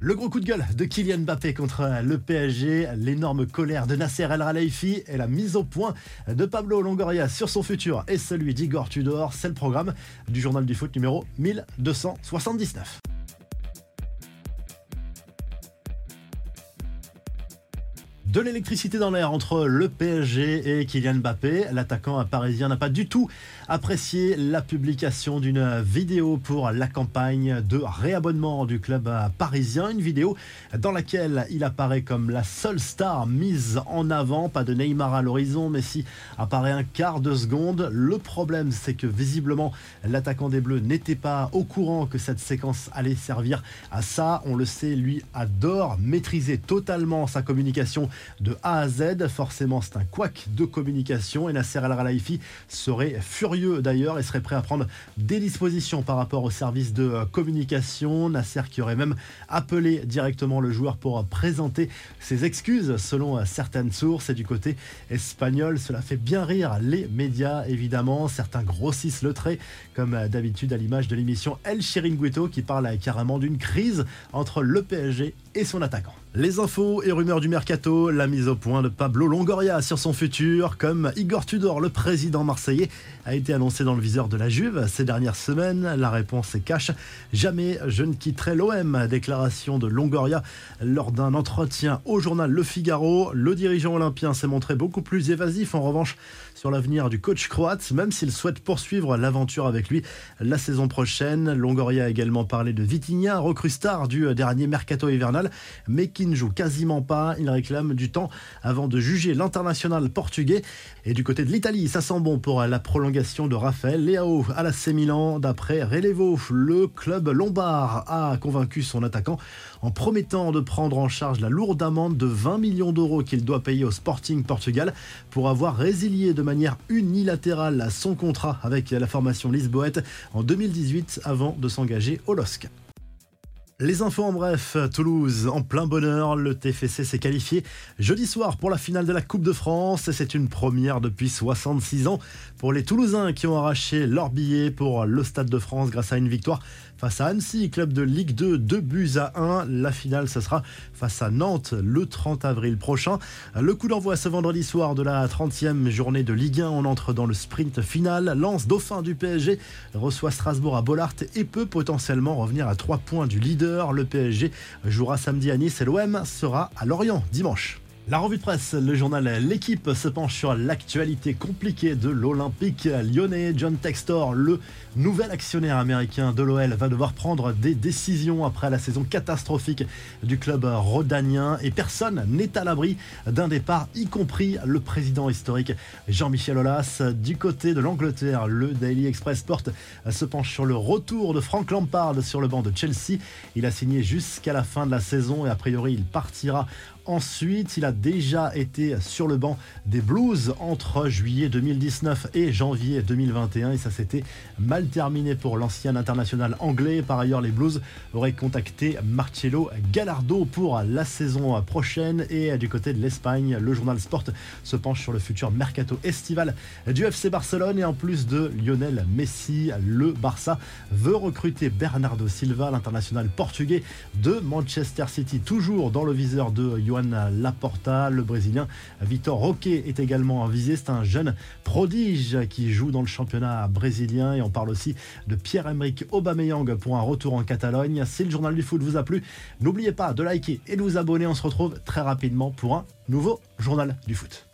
Le gros coup de gueule de Kylian Mbappé contre le PSG, l'énorme colère de Nasser El Khelaifi et la mise au point de Pablo Longoria sur son futur et celui d'Igor Tudor, c'est le programme du journal du foot numéro 1279. De l'électricité dans l'air entre le PSG et Kylian Mbappé. L'attaquant parisien n'a pas du tout apprécié la publication d'une vidéo pour la campagne de réabonnement du club parisien. Une vidéo dans laquelle il apparaît comme la seule star mise en avant. Pas de Neymar à l'horizon, mais si apparaît un quart de seconde. Le problème, c'est que visiblement, l'attaquant des Bleus n'était pas au courant que cette séquence allait servir à ça. On le sait, lui adore maîtriser totalement sa communication de A à Z. Forcément, c'est un couac de communication et Nasser Al Khelaifi serait furieux d'ailleurs et serait prêt à prendre des dispositions par rapport au service de euh, communication. Nasser qui aurait même appelé directement le joueur pour présenter ses excuses selon euh, certaines sources et du côté espagnol. Cela fait bien rire les médias évidemment. Certains grossissent le trait comme euh, d'habitude à l'image de l'émission El Chiringuito qui parle carrément d'une crise entre le PSG et son attaquant. Les infos et rumeurs du mercato, la mise au point de Pablo Longoria sur son futur, comme Igor Tudor, le président marseillais, a été annoncé dans le viseur de la Juve ces dernières semaines. La réponse est cash. Jamais je ne quitterai l'OM. Déclaration de Longoria lors d'un entretien au journal Le Figaro. Le dirigeant olympien s'est montré beaucoup plus évasif en revanche sur l'avenir du coach croate, même s'il souhaite poursuivre l'aventure avec lui la saison prochaine. Longoria a également parlé de Vitinha, recrue star du dernier mercato hivernal, mais qui ne joue quasiment pas. Il réclame du temps avant de juger l'international portugais. Et du côté de l'Italie, ça sent bon pour la prolongation de Raphaël Leao à la C Milan. D'après Relevo, le club lombard a convaincu son attaquant en promettant de prendre en charge la lourde amende de 20 millions d'euros qu'il doit payer au Sporting Portugal pour avoir résilié de manière unilatérale son contrat avec la formation lisboète en 2018 avant de s'engager au LOSC. Les infos en bref, Toulouse en plein bonheur, le TFC s'est qualifié jeudi soir pour la finale de la Coupe de France c'est une première depuis 66 ans pour les Toulousains qui ont arraché leur billet pour le Stade de France grâce à une victoire face à Annecy, club de Ligue 2, 2 buts à 1. La finale, ce sera face à Nantes le 30 avril prochain. Le coup d'envoi ce vendredi soir de la 30e journée de Ligue 1. On entre dans le sprint final. Lance dauphin du PSG reçoit Strasbourg à Bollard et peut potentiellement revenir à 3 points du leader. Le PSG jouera samedi à Nice et l'OM sera à Lorient dimanche. La revue de presse, le journal L'équipe se penche sur l'actualité compliquée de l'Olympique lyonnais. John Textor, le nouvel actionnaire américain de l'OL, va devoir prendre des décisions après la saison catastrophique du club rhodanien et personne n'est à l'abri d'un départ, y compris le président historique Jean-Michel Aulas. Du côté de l'Angleterre, le Daily Express Sport se penche sur le retour de Frank Lampard sur le banc de Chelsea. Il a signé jusqu'à la fin de la saison et a priori il partira Ensuite, il a déjà été sur le banc des Blues entre juillet 2019 et janvier 2021 et ça s'était mal terminé pour l'ancien international anglais. Par ailleurs, les Blues auraient contacté Marcello Gallardo pour la saison prochaine. Et du côté de l'Espagne, le journal Sport se penche sur le futur mercato estival du FC Barcelone. Et en plus de Lionel Messi, le Barça veut recruter Bernardo Silva, l'international portugais de Manchester City, toujours dans le viseur de Johan Laporta. Le Brésilien Vitor Roque est également visé. C'est un jeune prodige qui joue dans le championnat brésilien. Et on parle aussi de Pierre-Emerick Aubameyang pour un retour en Catalogne. Si le journal du foot vous a plu, n'oubliez pas de liker et de vous abonner. On se retrouve très rapidement pour un nouveau journal du foot.